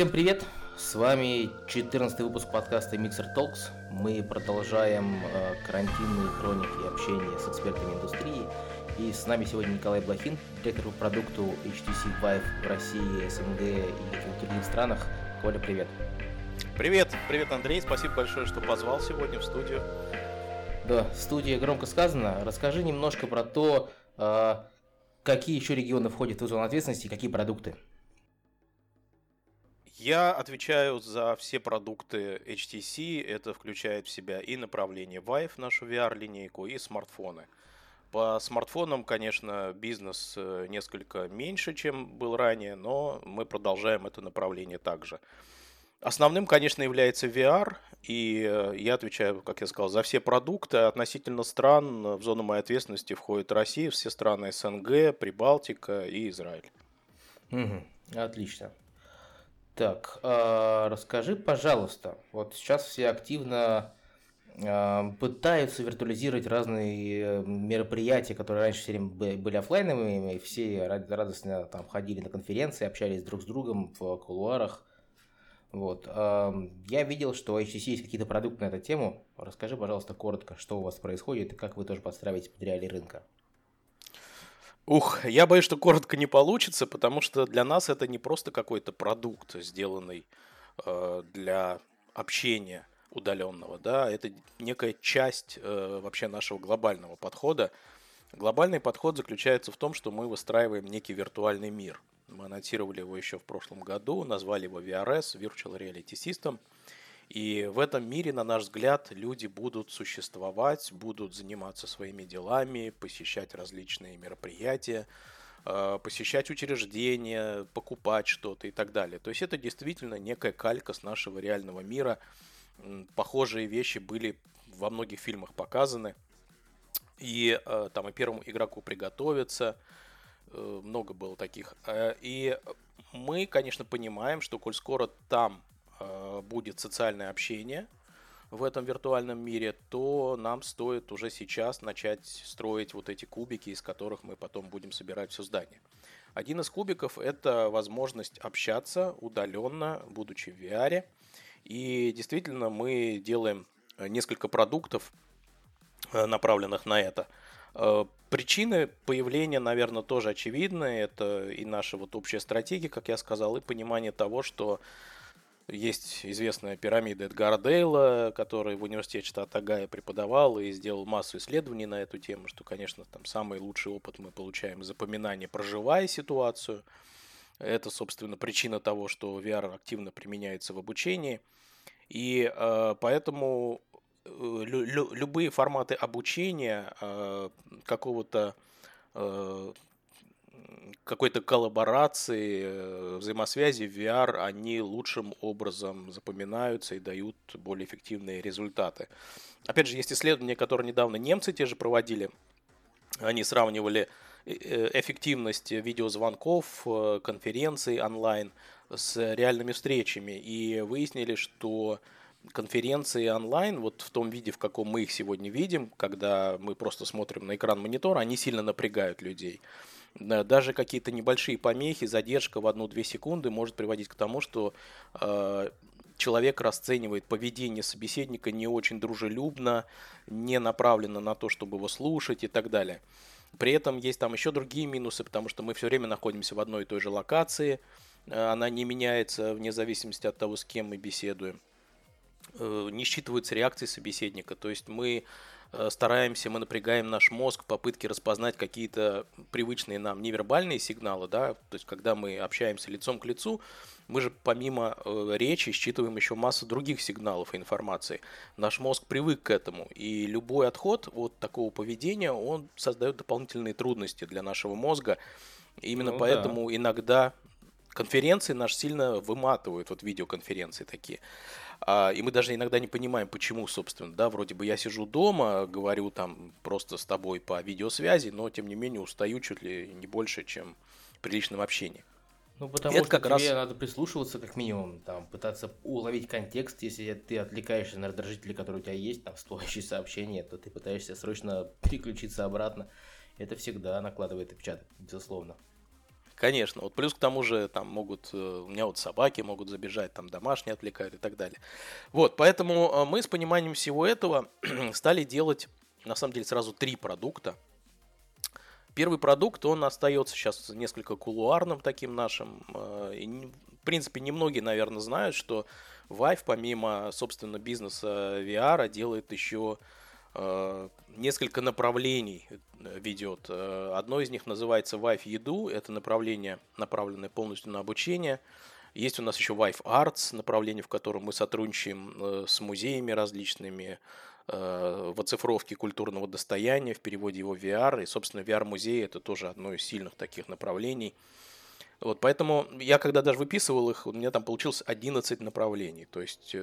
Всем привет! С вами 14 выпуск подкаста Mixer Talks. Мы продолжаем э, карантинные хроники общения с экспертами индустрии. И с нами сегодня Николай Блохин, директор по продукту HTC Vive в России, СНГ и в других странах. Коля, привет! Привет! Привет, Андрей! Спасибо большое, что позвал сегодня в студию. Да, студия громко сказано. Расскажи немножко про то, э, какие еще регионы входят в зону ответственности и какие продукты. Я отвечаю за все продукты HTC. Это включает в себя и направление Vive, нашу VR-линейку, и смартфоны. По смартфонам, конечно, бизнес э, несколько меньше, чем был ранее, но мы продолжаем это направление также. Основным, конечно, является VR, и э, я отвечаю, как я сказал, за все продукты. Относительно стран в зону моей ответственности входит Россия, все страны СНГ, Прибалтика и Израиль. Угу, отлично. Так, э, расскажи, пожалуйста, вот сейчас все активно э, пытаются виртуализировать разные э, мероприятия, которые раньше все время были офлайновыми, и все радостно там ходили на конференции, общались друг с другом в кулуарах. Вот. Э, я видел, что у HTC есть какие-то продукты на эту тему. Расскажи, пожалуйста, коротко, что у вас происходит и как вы тоже подстраиваете под реалии рынка. Ух, я боюсь, что коротко не получится, потому что для нас это не просто какой-то продукт, сделанный э, для общения удаленного, да, это некая часть э, вообще нашего глобального подхода. Глобальный подход заключается в том, что мы выстраиваем некий виртуальный мир. Мы анонсировали его еще в прошлом году, назвали его VRS, Virtual Reality System – и в этом мире, на наш взгляд, люди будут существовать, будут заниматься своими делами, посещать различные мероприятия, э, посещать учреждения, покупать что-то и так далее. То есть это действительно некая калька с нашего реального мира. Похожие вещи были во многих фильмах показаны. И э, там и первому игроку приготовиться, э, много было таких. И мы, конечно, понимаем, что коль скоро там будет социальное общение в этом виртуальном мире, то нам стоит уже сейчас начать строить вот эти кубики, из которых мы потом будем собирать все здание. Один из кубиков – это возможность общаться удаленно, будучи в VR. И действительно мы делаем несколько продуктов, э, направленных на это. Э, причины появления, наверное, тоже очевидны. Это и наша вот общая стратегия, как я сказал, и понимание того, что есть известная пирамида Эдгара Дейла, который в университете штата Гая преподавал и сделал массу исследований на эту тему, что, конечно, там самый лучший опыт мы получаем запоминание, проживая ситуацию. Это, собственно, причина того, что VR активно применяется в обучении. И э, поэтому э, лю- любые форматы обучения э, какого-то э, какой-то коллаборации, э, взаимосвязи в VR, они лучшим образом запоминаются и дают более эффективные результаты. Опять же, есть исследования, которые недавно немцы те же проводили. Они сравнивали э, э, эффективность видеозвонков, конференций онлайн с реальными встречами и выяснили, что конференции онлайн, вот в том виде, в каком мы их сегодня видим, когда мы просто смотрим на экран монитора, они сильно напрягают людей даже какие-то небольшие помехи, задержка в 1-2 секунды может приводить к тому, что э, человек расценивает поведение собеседника не очень дружелюбно, не направлено на то, чтобы его слушать и так далее. При этом есть там еще другие минусы, потому что мы все время находимся в одной и той же локации, э, она не меняется вне зависимости от того, с кем мы беседуем. Э, не считываются реакции собеседника, то есть мы Э, стараемся, мы напрягаем наш мозг в попытке распознать какие-то привычные нам невербальные сигналы, да, то есть когда мы общаемся лицом к лицу, мы же помимо э, речи считываем еще массу других сигналов и информации. Наш мозг привык к этому, и любой отход от такого поведения, он создает дополнительные трудности для нашего мозга. Именно ну, поэтому да. иногда конференции наш сильно выматывают, вот видеоконференции такие. А, и мы даже иногда не понимаем, почему, собственно, да, вроде бы я сижу дома, говорю там просто с тобой по видеосвязи, но тем не менее устаю чуть ли не больше, чем при личном общении. Ну, потому это что как тебе раз... надо прислушиваться, как минимум, там, пытаться уловить контекст, если ты отвлекаешься на раздражители, которые у тебя есть, там, всплывающие сообщения, то ты пытаешься срочно переключиться обратно. Это всегда накладывает отпечаток, безусловно. Конечно. Вот плюс к тому же там могут, э, у меня вот собаки могут забежать, там домашние отвлекают и так далее. Вот, поэтому э, мы с пониманием всего этого стали делать, на самом деле, сразу три продукта. Первый продукт, он остается сейчас несколько кулуарным таким нашим. Э, и, в принципе, немногие, наверное, знают, что Vive, помимо, собственно, бизнеса VR, делает еще несколько направлений э, ведет. Э, одно из них называется Vive Еду. Это направление, направленное полностью на обучение. Есть у нас еще Vive Arts, направление, в котором мы сотрудничаем с музеями различными, в оцифровке культурного достояния, в переводе его VR. И, собственно, VR-музей – это тоже одно из сильных таких направлений. Вот, поэтому я, когда даже выписывал их, у меня там получилось 11 направлений. То есть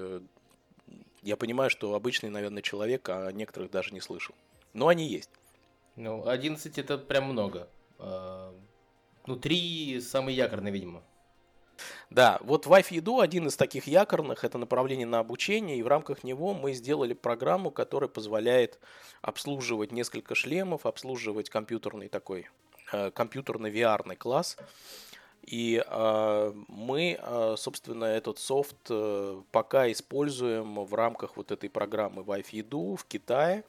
я понимаю, что обычный, наверное, человек, а некоторых даже не слышал. Но они есть. Ну, 11 это прям много. А, ну, три самые якорные, видимо. Да, вот Wi-Fi один из таких якорных, это направление на обучение, и в рамках него мы сделали программу, которая позволяет обслуживать несколько шлемов, обслуживать компьютерный такой, э, компьютерный VR класс, и э, мы, э, собственно, этот софт э, пока используем в рамках вот этой программы Wi-Fi в Китае.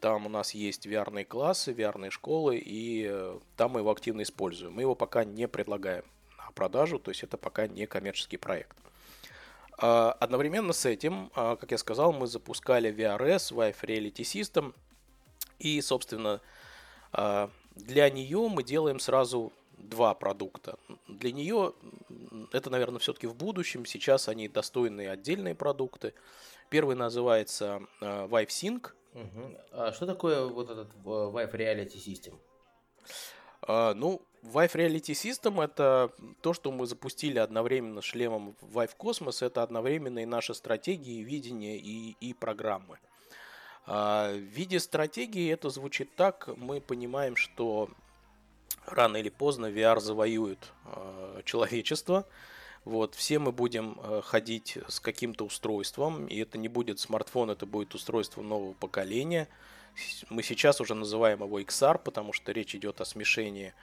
Там у нас есть VR классы, VR школы, и э, там мы его активно используем. Мы его пока не предлагаем на продажу, то есть это пока не коммерческий проект. Э, одновременно с этим, э, как я сказал, мы запускали VRS, Wi-Fi Reality System, и, собственно, для нее мы делаем сразу два продукта. Для нее это, наверное, все-таки в будущем. Сейчас они достойные отдельные продукты. Первый называется э, Vive Sync. Угу. А что такое вот этот э, Vive Reality System? А, ну, Vive Reality System это то, что мы запустили одновременно шлемом Vive Cosmos. Это одновременно и наши стратегии, видение и, и программы. А, в виде стратегии это звучит так. Мы понимаем, что рано или поздно VR завоюет э, человечество. Вот, все мы будем э, ходить с каким-то устройством, и это не будет смартфон, это будет устройство нового поколения. Мы сейчас уже называем его XR, потому что речь идет о смешении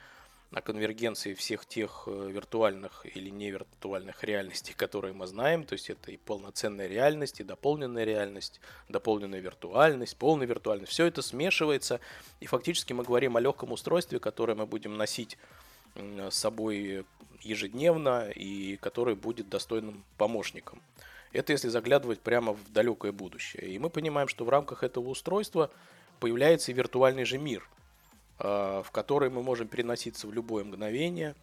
о конвергенции всех тех э, виртуальных или невиртуальных реальностей, которые мы знаем. То есть это и полноценная реальность, и дополненная реальность, дополненная виртуальность, полная виртуальность. Все это смешивается, и фактически мы говорим о легком устройстве, которое мы будем носить с собой ежедневно и который будет достойным помощником. Это если заглядывать прямо в далекое будущее. И мы понимаем, что в рамках этого устройства появляется и виртуальный же мир – в которой мы можем переноситься в любое мгновение,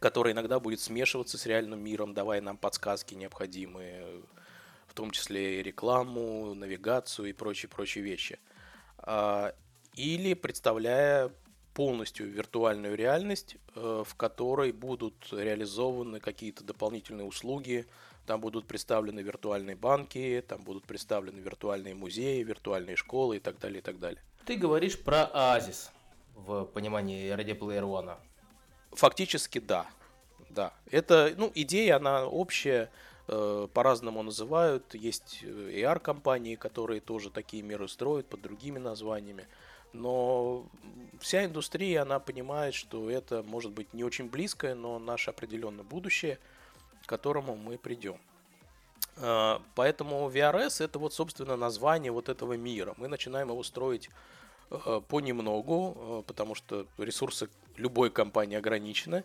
который иногда будет смешиваться с реальным миром, давая нам подсказки необходимые, в том числе и рекламу, навигацию и прочие-прочие вещи. А, или представляя полностью виртуальную реальность, э, в которой будут реализованы какие-то дополнительные услуги, там будут представлены виртуальные банки, там будут представлены виртуальные музеи, виртуальные школы и так далее, и так далее. Ты говоришь про Оазис в понимании Ready Player One? Фактически да. Да. Это, ну, идея, она общая, э, по-разному называют. Есть AR-компании, которые тоже такие миры строят под другими названиями. Но вся индустрия, она понимает, что это может быть не очень близкое, но наше определенное будущее, к которому мы придем. Э, поэтому VRS это вот, собственно, название вот этого мира. Мы начинаем его строить Э, понемногу, э, потому что ресурсы любой компании ограничены.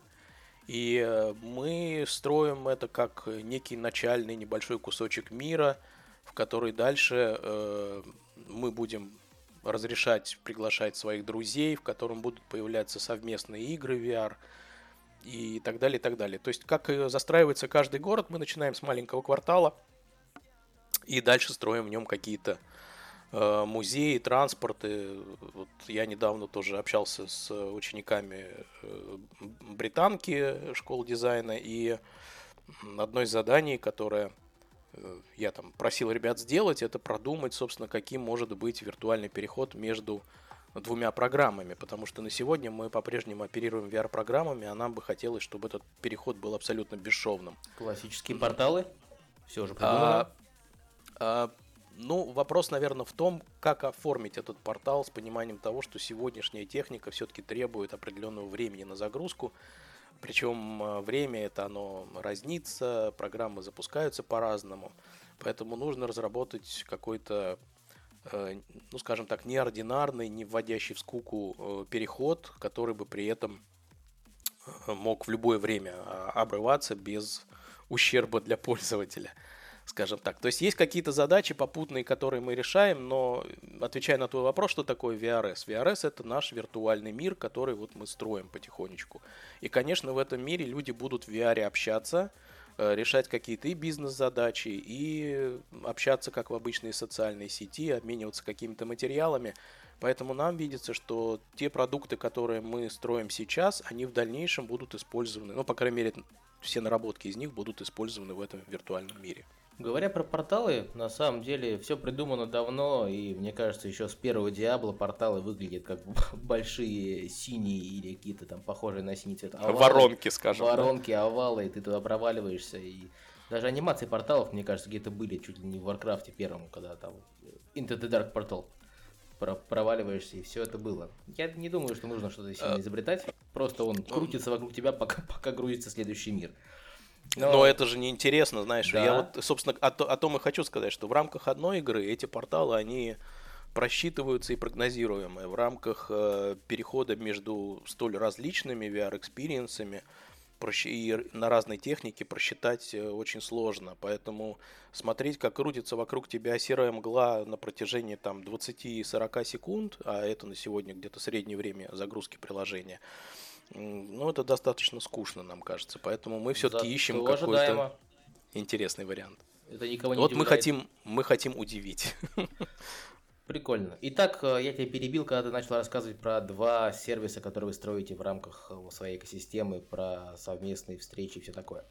И мы строим это как некий начальный небольшой кусочек мира, в который дальше мы будем разрешать приглашать своих друзей, в котором будут появляться совместные игры VR и так далее, и так далее. То есть, как застраивается каждый город, мы начинаем с маленького квартала и дальше строим в нем какие-то Э, музеи, транспорты. Вот я недавно тоже общался с учениками э, британки школ дизайна, и одно из заданий, которое э, я там просил ребят сделать, это продумать, собственно, каким может быть виртуальный переход между двумя программами, потому что на сегодня мы по-прежнему оперируем VR-программами, а нам бы хотелось, чтобы этот переход был абсолютно бесшовным. Классические порталы? Все уже придумано? А, а, ну, вопрос, наверное, в том, как оформить этот портал с пониманием того, что сегодняшняя техника все-таки требует определенного времени на загрузку. Причем э, время это оно разнится, программы запускаются по-разному. Поэтому нужно разработать какой-то, ну скажем так, неординарный, не вводящий в скуку э, переход, который бы при этом мог в любое время а, обрываться без ущерба для пользователя скажем так. То есть есть какие-то задачи попутные, которые мы решаем, но отвечая на твой вопрос, что такое VRS? VRS это наш виртуальный мир, который вот мы строим потихонечку. И, конечно, в этом мире люди будут в VR общаться, э, решать какие-то и бизнес-задачи, и общаться как в обычной социальной сети, обмениваться какими-то материалами. Поэтому нам видится, что те продукты, которые мы строим сейчас, они в дальнейшем будут использованы, ну, по крайней мере, все наработки из них будут использованы в этом виртуальном мире. Говоря про порталы, на самом деле все придумано давно, и мне кажется, еще с первого Диабло порталы выглядят как большие синие или какие-то там похожие на синий цвет. Овалы, воронки, скажем. Воронки, да? овалы, и ты туда проваливаешься. И даже анимации порталов, мне кажется, где-то были чуть ли не в Warcraft е первом, когда там Into the Dark портал проваливаешься, и все это было. Я не думаю, что нужно что-то сильно а изобретать. Просто он крутится вокруг тебя, пока, пока грузится следующий мир. Но... Но это же неинтересно, знаешь. Да. Я вот, собственно, о, о том и хочу сказать, что в рамках одной игры эти порталы, они просчитываются и прогнозируемые. В рамках э, перехода между столь различными VR experience ами и на разной технике просчитать э, очень сложно. Поэтому смотреть, как крутится вокруг тебя серая мгла на протяжении там 20-40 секунд, а это на сегодня где-то среднее время загрузки приложения – ну, это достаточно скучно, нам кажется. Поэтому мы все-таки ищем какой-то интересный вариант. Это никого не Вот удивляет. мы хотим, мы хотим удивить. Прикольно. Итак, э, я тебя перебил, когда ты начал рассказывать про два сервиса, которые вы строите в рамках э, своей экосистемы, про совместные встречи и все такое.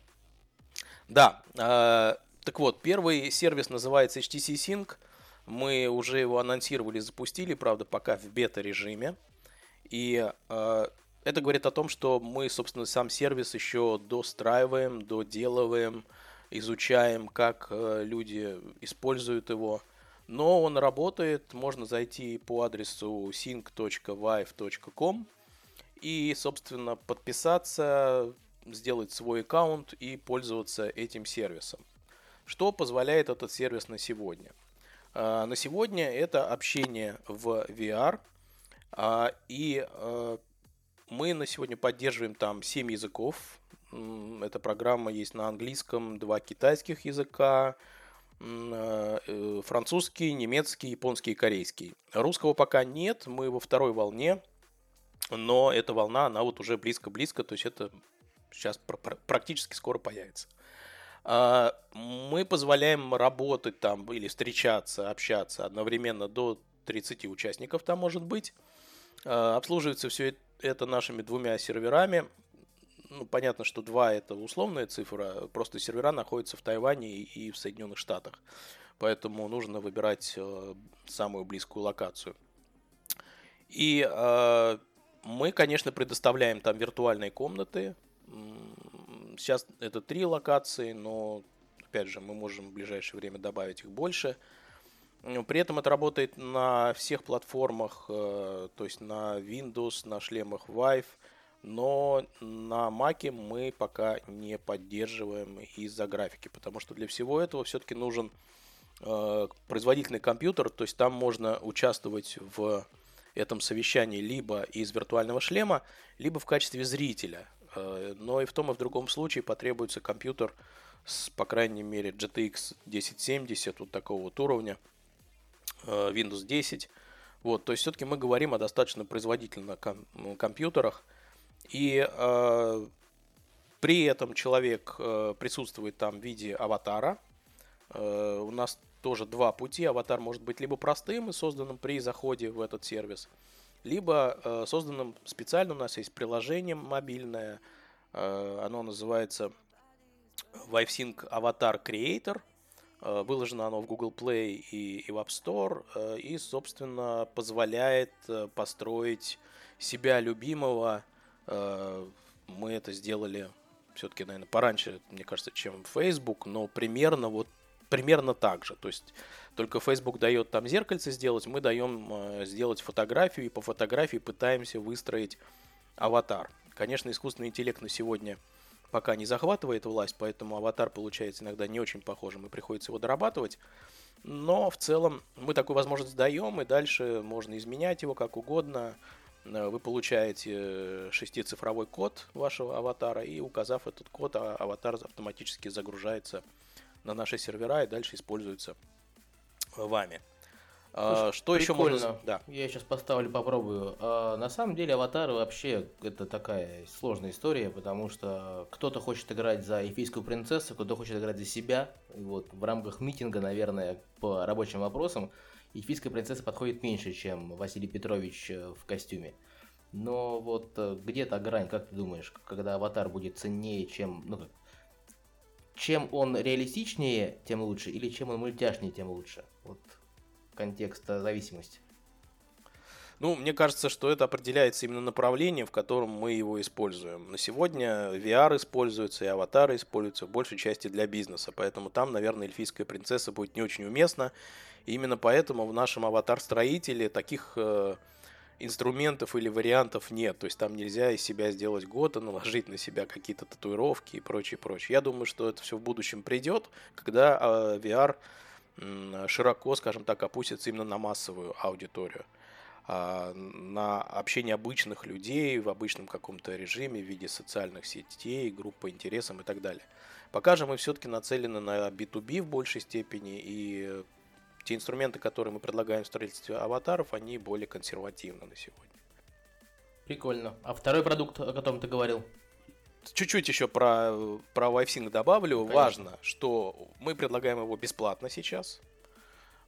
Да. Э, так вот, первый сервис называется HTC Sync. Мы уже его анонсировали, запустили, правда, пока в бета-режиме. И это говорит о том, что мы, собственно, сам сервис еще достраиваем, доделываем, изучаем, как э, люди используют его. Но он работает, можно зайти по адресу sync.vive.com и, собственно, подписаться, сделать свой аккаунт и пользоваться этим сервисом. Что позволяет этот сервис на сегодня? А, на сегодня это общение в VR, а, и э, мы на сегодня поддерживаем там 7 языков. Эта программа есть на английском, два китайских языка, э, э, французский, немецкий, японский и корейский. Русского пока нет, мы во второй волне, но эта волна, она вот уже близко-близко, то есть это сейчас практически скоро появится. А, мы позволяем работать там или встречаться, общаться одновременно до 30 участников там может быть. А, обслуживается все это это нашими двумя серверами. Ну, понятно, что два это условная цифра, просто сервера находятся в Тайване и в Соединенных Штатах. Поэтому нужно выбирать э, самую близкую локацию. И э, мы, конечно, предоставляем там виртуальные комнаты. Сейчас это три локации, но, опять же, мы можем в ближайшее время добавить их больше. При этом это работает на всех платформах, э, то есть на Windows, на шлемах Vive, но на Mac мы пока не поддерживаем из-за графики, потому что для всего этого все-таки нужен э, производительный компьютер, то есть там можно участвовать в этом совещании либо из виртуального шлема, либо в качестве зрителя. Э, но и в том и в другом случае потребуется компьютер с, по крайней мере, GTX 1070, вот такого вот уровня – Windows 10. Вот, то есть все-таки мы говорим о достаточно производительных ком- компьютерах. И э, при этом человек э, присутствует там в виде аватара. Э, у нас тоже два пути. Аватар может быть либо простым и созданным при заходе в этот сервис, либо э, созданным специально. У нас есть приложение мобильное. Э, оно называется ViveSync Avatar Creator. Э, выложено оно в Google Play и, и в App Store, э, и, собственно, позволяет э, построить себя любимого. Мы это сделали все-таки, наверное, пораньше, мне кажется, чем Facebook, но примерно вот примерно так же. То есть только Facebook дает там зеркальце сделать, мы даем сделать фотографию, и по фотографии пытаемся выстроить аватар. Конечно, искусственный интеллект на сегодня пока не захватывает власть, поэтому аватар получается иногда не очень похожим и приходится его дорабатывать. Но в целом мы такую возможность даем, и дальше можно изменять его как угодно. Э, вы получаете шестицифровой код вашего аватара, и указав этот код, а, аватар автоматически загружается на наши сервера и дальше используется вами. А, что еще можно... Да. Я сейчас поставлю, попробую. А, на самом деле, аватары вообще это такая сложная история, потому что кто-то хочет играть за эльфийскую принцессу, кто-то хочет играть за себя. И вот в рамках митинга, наверное, по рабочим вопросам, эльфийская принцесса подходит меньше, чем Василий Петрович э, в костюме. Но вот э, где-то грань, как ты думаешь, когда аватар будет ценнее, чем... Ну, как, чем он реалистичнее, тем лучше, или чем он мультяшнее, тем лучше? Вот контекста зависимости? Ну, мне кажется, что это определяется именно направлением, в котором мы его используем. На сегодня VR используется и аватары используются в большей части для бизнеса, поэтому там, наверное, эльфийская принцесса будет не очень уместна. И именно поэтому в нашем аватар-строителе таких э, инструментов или вариантов нет. То есть там нельзя из себя сделать года, наложить на себя какие-то татуировки и прочее, прочее. Я думаю, что это все в будущем придет, когда э, VR широко, скажем так, опустится именно на массовую аудиторию а, на общение обычных людей в обычном каком-то режиме в виде социальных сетей, групп по интересам и так далее. Пока же мы все-таки нацелены на B2B в большей степени, и те инструменты, которые мы предлагаем в строительстве аватаров, они более консервативны на сегодня. Прикольно. А второй продукт, о котором ты говорил? Чуть-чуть еще про, про WiFi добавлю. Конечно. Важно, что мы предлагаем его бесплатно сейчас.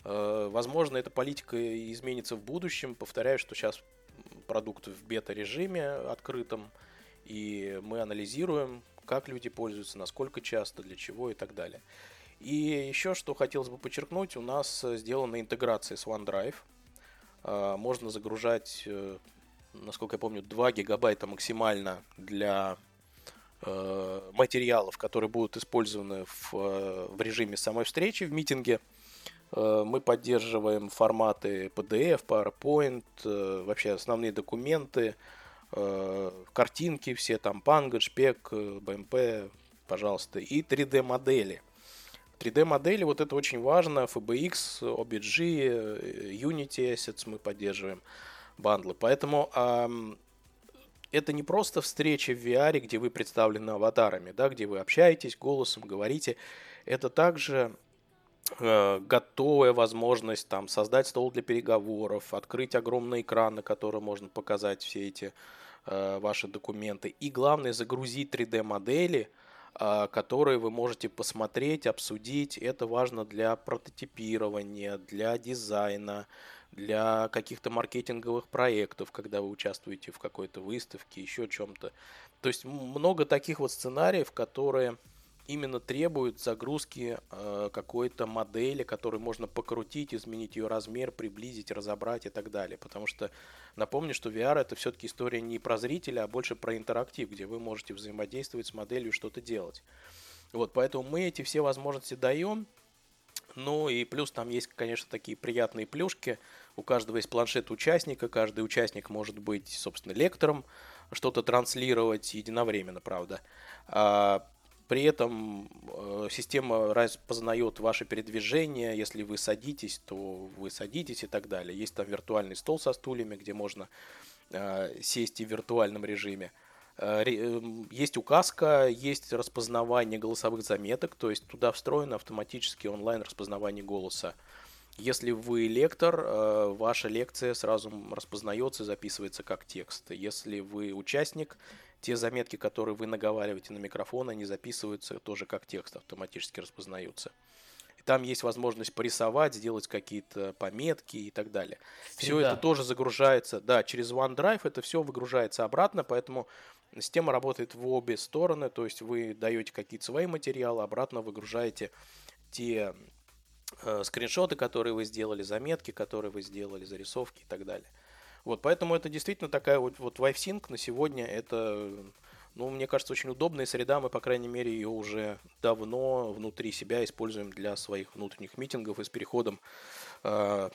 Э, возможно, эта политика изменится в будущем. Повторяю, что сейчас продукт в бета-режиме открытом, и мы анализируем, как люди пользуются, насколько часто, для чего и так далее. И еще что хотелось бы подчеркнуть, у нас сделана интеграция с OneDrive. Э, можно загружать, э, насколько я помню, 2 гигабайта максимально для материалов, которые будут использованы в, э, в режиме самой встречи в митинге. Э, мы поддерживаем форматы PDF, PowerPoint, вообще основные документы, картинки все, там Pango, SPEC, BMP, пожалуйста, и 3D-модели. 3D-модели, вот это очень важно, FBX, OBG, Unity Assets мы поддерживаем, бандлы. Поэтому это не просто встреча в VR, где вы представлены аватарами, да, где вы общаетесь голосом, говорите. Это также э, готовая возможность там создать стол для переговоров, открыть огромный экран, на котором можно показать все эти э, ваши документы. И главное, загрузить 3D-модели, э, которые вы можете посмотреть, обсудить. Это важно для прототипирования, для дизайна, для каких-то маркетинговых проектов, когда вы участвуете в какой-то выставке, еще чем-то. То есть много таких вот сценариев, которые именно требуют загрузки э, какой-то модели, которую можно покрутить, изменить ее размер, приблизить, разобрать и так далее. Потому что напомню, что VR это все-таки история не про зрителя, а больше про интерактив, где вы можете взаимодействовать с моделью, что-то делать. Вот, поэтому мы эти все возможности даем. Ну и плюс там есть, конечно, такие приятные плюшки. У каждого есть планшет участника, каждый участник может быть, собственно, лектором, что-то транслировать единовременно, правда. А, при этом э, система распознает ваше передвижение, если вы садитесь, то вы садитесь и так далее. Есть там виртуальный стол со стульями, где можно э, сесть и в виртуальном режиме. Э, эм, есть указка, есть распознавание голосовых заметок, то есть туда встроено автоматически онлайн распознавание голоса. Если вы лектор, э, ваша лекция сразу распознается и записывается как текст. Если вы участник, те заметки, которые вы наговариваете на микрофон, они записываются тоже как текст, автоматически распознаются. Там есть возможность порисовать, сделать какие-то пометки и так далее. Все это тоже загружается, да, через OneDrive это все выгружается обратно, поэтому Система работает в обе стороны, то есть вы даете какие-то свои материалы, обратно выгружаете те э, скриншоты, которые вы сделали, заметки, которые вы сделали, зарисовки и так далее. Вот, поэтому это действительно такая вот, вот WiFi на сегодня, это, ну, мне кажется, очень удобная среда, мы, по крайней мере, ее уже давно внутри себя используем для своих внутренних митингов и с переходом э,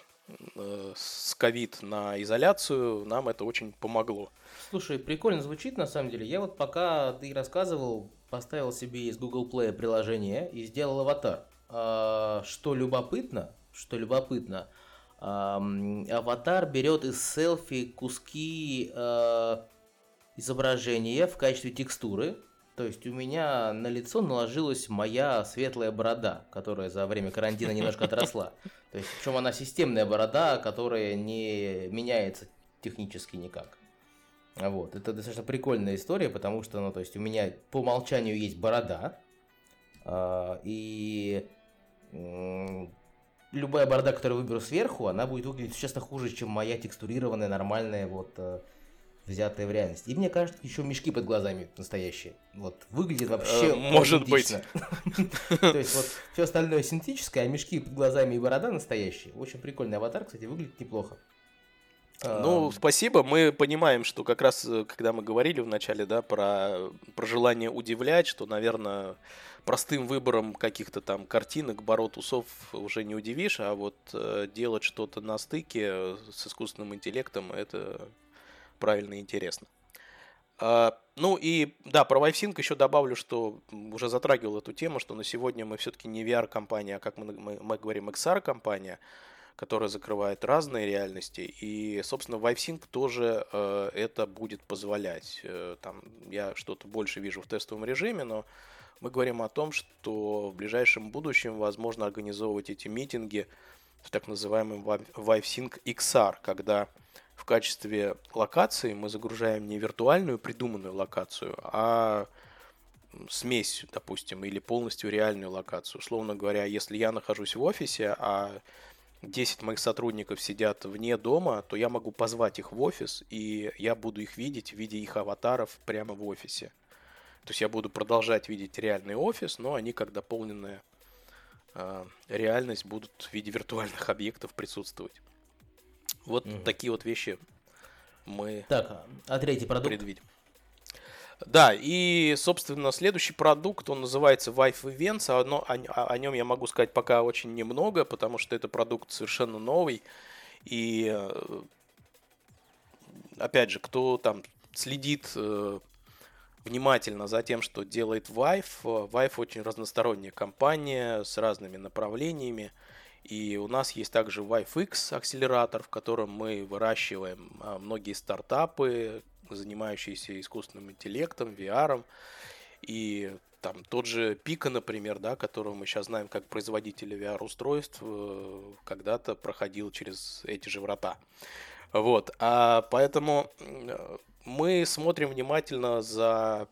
с ковид на изоляцию, нам это очень помогло. Слушай, прикольно звучит на самом деле. Я вот пока ты рассказывал, поставил себе из Google Play приложение и сделал аватар. А, что любопытно, что любопытно, аватар берет из селфи куски а, изображения в качестве текстуры. То есть у меня на лицо наложилась моя светлая борода, которая за время карантина немножко отросла. То есть, причем она системная борода, которая не меняется технически никак. Вот. Это достаточно прикольная история, потому что, ну, то есть у меня по умолчанию есть борода, э, и э, любая борода, которую выберу сверху, она будет выглядеть существенно хуже, чем моя текстурированная, нормальная, вот, взятая в реальность. И мне кажется, еще мешки под глазами настоящие. Вот, выглядит вообще э, Может быть. То есть вот все остальное синтетическое, а мешки под глазами и борода настоящие. Очень прикольный аватар, кстати, выглядит неплохо. Ну, спасибо. Мы понимаем, что как раз, э, когда мы говорили вначале, да, про, про желание удивлять, что, наверное, простым выбором каких-то там картинок, бород, усов уже не удивишь, а вот э, делать что-то на стыке с искусственным интеллектом, это правильно и интересно. А, ну и да, про WiFsync еще добавлю, что уже затрагивал эту тему, что на сегодня мы все-таки не VR-компания, а как мы, мы, мы говорим, XR-компания которая закрывает разные реальности. И, собственно, WiveSync тоже э, это будет позволять. Э, там я что-то больше вижу в тестовом режиме, но мы говорим о том, что в ближайшем будущем возможно организовывать эти митинги в так называемом WiveSync XR, когда в качестве локации мы загружаем не виртуальную придуманную локацию, а смесь, допустим, или полностью реальную локацию. Условно говоря, если я нахожусь в офисе, а 10 моих сотрудников сидят вне дома, то я могу позвать их в офис, и я буду их видеть в виде их аватаров прямо в офисе. То есть я буду продолжать видеть реальный офис, но они как дополненная э, реальность будут в виде виртуальных объектов присутствовать. Вот угу. такие вот вещи мы так, а третий продукт? предвидим. Да, и, собственно, следующий продукт, он называется Vive Events, а о, о, о нем я могу сказать пока очень немного, потому что это продукт совершенно новый, и, э, опять же, кто там следит э, внимательно за тем, что делает Vive, Vive очень разносторонняя компания с разными направлениями, и у нас есть также ViveX акселератор, в котором мы выращиваем а, многие стартапы, занимающиеся искусственным интеллектом, VR. И там тот же Пика, например, да, которого мы сейчас знаем как производителя VR-устройств, э, когда-то проходил через эти же врата. Вот, а поэтому мы смотрим внимательно за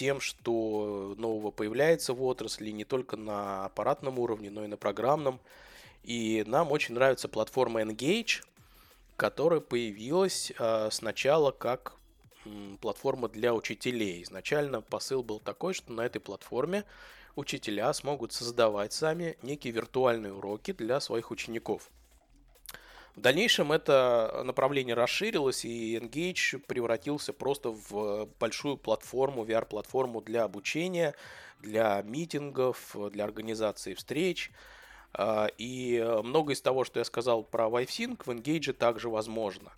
тем, что нового появляется в отрасли не только на аппаратном уровне, но и на программном. И нам очень нравится платформа Engage, которая появилась э, сначала как платформа для учителей. Изначально посыл был такой, что на этой платформе учителя смогут создавать сами некие виртуальные уроки для своих учеников. В дальнейшем это направление расширилось, и Engage превратился просто в большую платформу, VR-платформу для обучения, для митингов, для организации встреч, а, и э, многое из того, что я сказал про WiveSync, в Engage также возможно.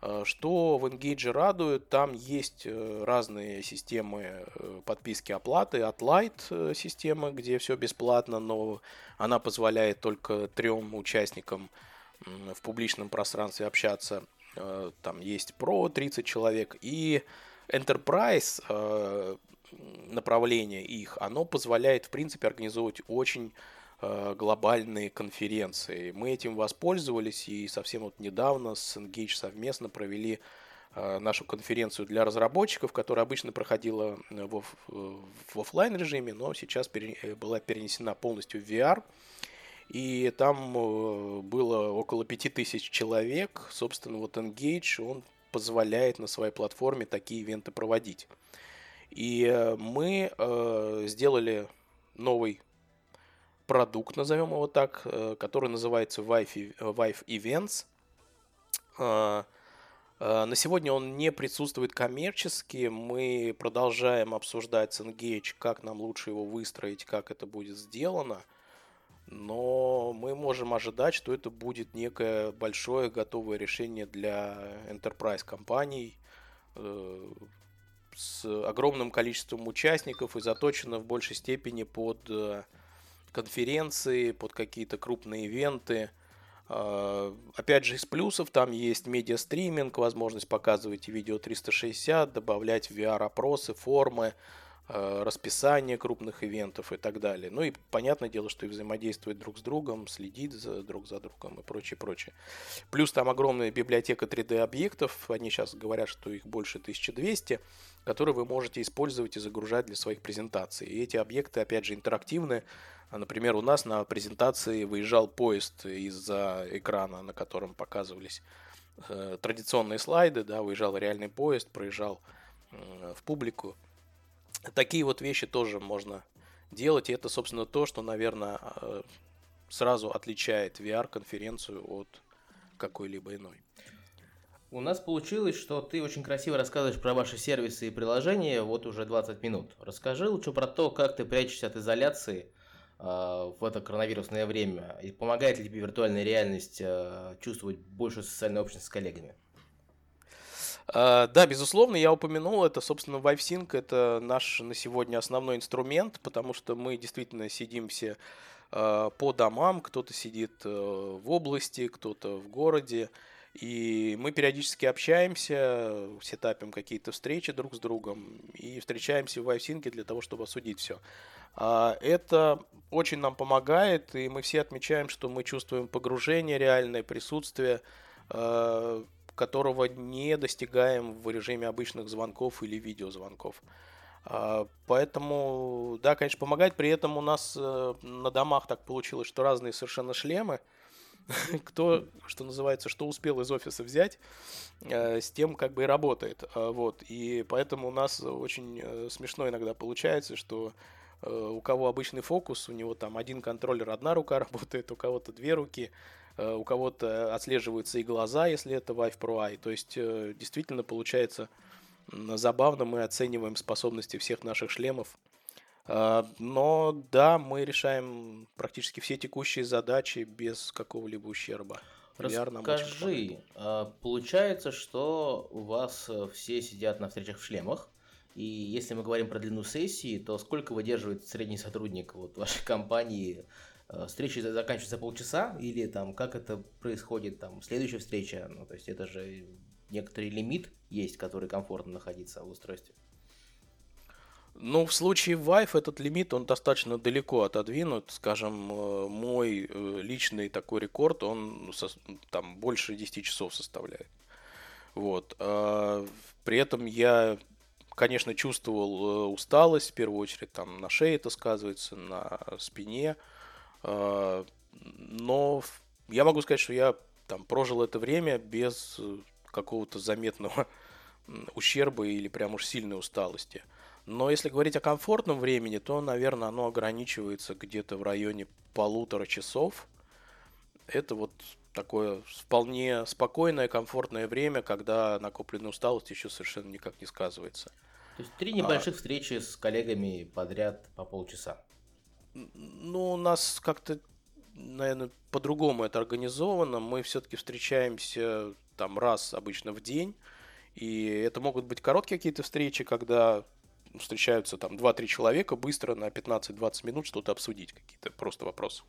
А, что в Engage радует, там есть э, разные системы э, подписки оплаты. От Light системы, где все бесплатно, но она позволяет только трем участникам в публичном пространстве общаться. Там есть Pro 30 человек и Enterprise направление их, оно позволяет, в принципе, организовывать очень Э, глобальные конференции. Мы этим воспользовались и совсем вот недавно с Engage совместно провели э, нашу конференцию для разработчиков, которая обычно проходила э, в, офлайн режиме, но сейчас была перенесена полностью в VR. И там было около 5000 человек. Собственно, вот Engage, он позволяет на своей платформе такие ивенты проводить. И мы сделали новый продукт, назовем его так, э, который называется Vive, Vive Events. А, а, на сегодня он не присутствует коммерчески. Мы продолжаем обсуждать с Engage, как нам лучше его выстроить, как это будет сделано. Но мы можем ожидать, что это будет некое большое готовое решение для enterprise компаний э, с огромным количеством участников и заточено в большей степени под э, конференции, под какие-то крупные ивенты. Э, опять же, из плюсов там есть медиа-стриминг, возможность показывать видео 360, добавлять VR-опросы, формы, расписание крупных ивентов и так далее. Ну и понятное дело, что и взаимодействовать друг с другом, следить за, друг за другом и прочее, прочее. Плюс там огромная библиотека 3D-объектов, они сейчас говорят, что их больше 1200, которые вы можете использовать и загружать для своих презентаций. И эти объекты, опять же, интерактивны. Например, у нас на презентации выезжал поезд из-за экрана, на котором показывались э, традиционные слайды, да, выезжал реальный поезд, проезжал э, в публику. Такие вот вещи тоже можно делать, и это, собственно, то, что, наверное, э, сразу отличает VR-конференцию от какой-либо иной. У нас получилось, что ты очень красиво рассказываешь про ваши сервисы и приложения вот уже 20 минут. Расскажи лучше про то, как ты прячешься от изоляции э, в это коронавирусное время. И помогает ли тебе виртуальная реальность э, чувствовать большую социальную общность с коллегами? А, да, безусловно, я упомянул это, собственно, ViveSync это наш на сегодня основной инструмент, потому что мы действительно сидим все а, по домам, кто-то сидит э, в области, кто-то в городе, и мы периодически общаемся, сетапим какие-то встречи друг с другом и встречаемся в ViveSync для того, чтобы обсудить все. А, это очень нам помогает, и мы все отмечаем, что мы чувствуем погружение, реальное присутствие, которого не достигаем в режиме обычных звонков или видеозвонков. А, поэтому, да, конечно, помогает. При этом у нас э, на домах так получилось, что разные совершенно шлемы. Кто, что называется, что успел из офиса взять, э, с тем как бы и работает. А, вот. И поэтому у нас очень э, смешно иногда получается, что у кого обычный фокус, у него там один контроллер, одна рука работает, у кого-то две руки, у кого-то отслеживаются и глаза, если это Vive Pro Eye. То есть э, действительно получается забавно, мы оцениваем способности всех наших шлемов. А, но да, мы решаем практически все текущие задачи без какого-либо ущерба. Расскажи, а, получается, что у вас э, все сидят на встречах в шлемах, и если мы говорим про длину сессии, то сколько выдерживает средний сотрудник вот вашей компании Э, встреча заканчивается полчаса, или там как это происходит, там следующая встреча, ну то есть это же некоторый лимит есть, который комфортно находиться в устройстве. Ну, в случае Vive этот лимит, он достаточно далеко отодвинут. Скажем, э, мой э, личный такой рекорд, он там больше 10 часов составляет. Вот. А при этом я, конечно, чувствовал усталость, в первую очередь, там на шее это сказывается, на спине. А, но я могу сказать, что я там прожил это время без э, какого-то заметного ущерба или прям уж сильной усталости. Но если говорить о комфортном времени, то, наверное, оно ограничивается где-то в районе полутора часов. Это вот такое вполне спокойное, комфортное время, когда накопленная усталость еще совершенно никак не сказывается. То есть три небольших а... встречи с коллегами подряд по полчаса. Ну, у нас как-то, наверное, по-другому это организовано. Мы все-таки встречаемся там раз обычно в день. И это могут быть короткие какие-то встречи, когда встречаются там 2-3 человека быстро на 15-20 минут что-то обсудить, какие-то просто вопросы.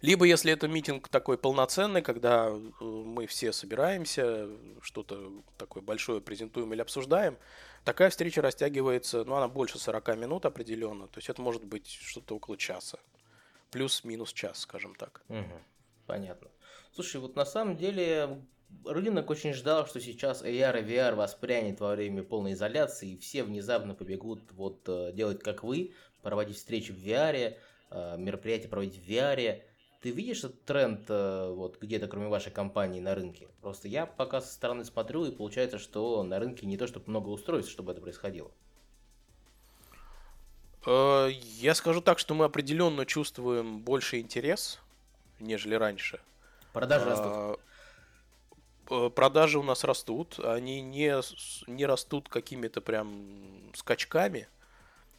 Либо если это митинг такой полноценный, когда э, мы все собираемся, что-то такое большое презентуем или обсуждаем, Такая встреча растягивается, ну, она больше 40 минут определенно, то есть это может быть что-то около часа. Плюс-минус час, скажем так. Угу. Понятно. Слушай, вот на самом деле рынок очень ждал, что сейчас AR и VR воспрянет во время полной изоляции, и все внезапно побегут вот э, делать как вы, проводить встречи в VR, э, мероприятия проводить в VR. Ты видишь этот тренд э, вот где-то, кроме вашей компании, на рынке? Просто я пока со стороны смотрю, и получается, что на рынке не то, чтобы много устройств, чтобы это происходило. Э, я скажу так, что мы определенно чувствуем больше интерес, нежели раньше. Продажи а, растут. Э, продажи у нас растут. Они не, не растут какими-то прям скачками.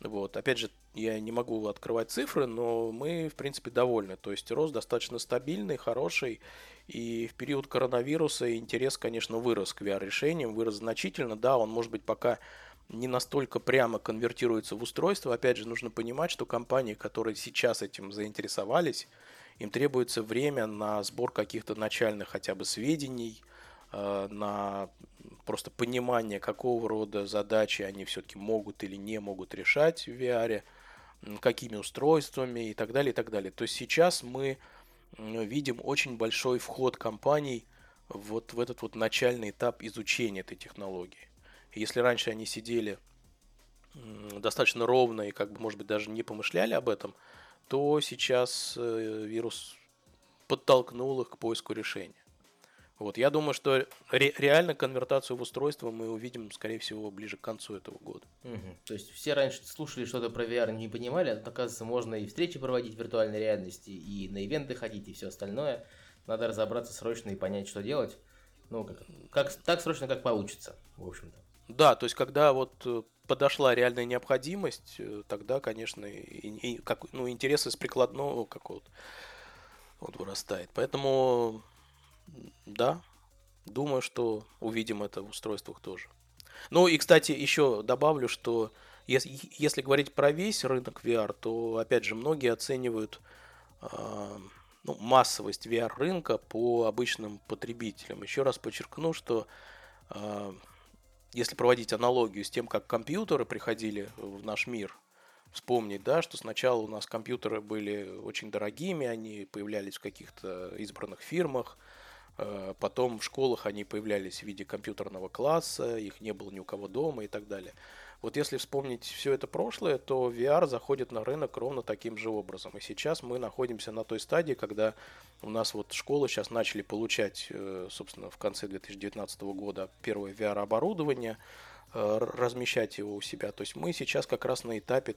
Вот. Опять же, я не могу открывать цифры, но мы, в принципе, довольны. То есть рост достаточно стабильный, хороший. И в период коронавируса интерес, конечно, вырос к VR-решениям, вырос значительно. Да, он, может быть, пока не настолько прямо конвертируется в устройство. Опять же, нужно понимать, что компании, которые сейчас этим заинтересовались, им требуется время на сбор каких-то начальных хотя бы сведений, на просто понимание, какого рода задачи они все-таки могут или не могут решать в VR, какими устройствами и так далее, и так далее. То есть сейчас мы видим очень большой вход компаний вот в этот вот начальный этап изучения этой технологии. Если раньше они сидели достаточно ровно и как бы, может быть, даже не помышляли об этом, то сейчас э, вирус подтолкнул их к поиску решения. Вот, я думаю, что ре- реально конвертацию в устройство мы увидим, скорее всего, ближе к концу этого года. Угу. То есть все раньше слушали что-то про VR, не понимали, а оказывается, можно и встречи проводить в виртуальной реальности, и на ивенты ходить, и все остальное. Надо разобраться срочно и понять, что делать. Ну, как, как так срочно, как получится, в общем-то. Да, то есть когда вот э, подошла реальная необходимость, э, тогда, конечно, и, и, как, ну, интерес из прикладного какого-то вот вырастает. Поэтому да, думаю, что увидим это в устройствах тоже. Ну и, кстати, еще добавлю, что если, если говорить про весь рынок VR, то, опять же, многие оценивают э, ну, массовость VR-рынка по обычным потребителям. Еще раз подчеркну, что э, если проводить аналогию с тем, как компьютеры приходили в наш мир, вспомнить, да, что сначала у нас компьютеры были очень дорогими, они появлялись в каких-то избранных фирмах, потом в школах они появлялись в виде компьютерного класса, их не было ни у кого дома и так далее. Вот если вспомнить все это прошлое, то VR заходит на рынок ровно таким же образом. И сейчас мы находимся на той стадии, когда у нас вот школы сейчас начали получать, э, собственно, в конце 2019 года первое VR-оборудование, э, размещать его у себя. То есть мы сейчас как раз на этапе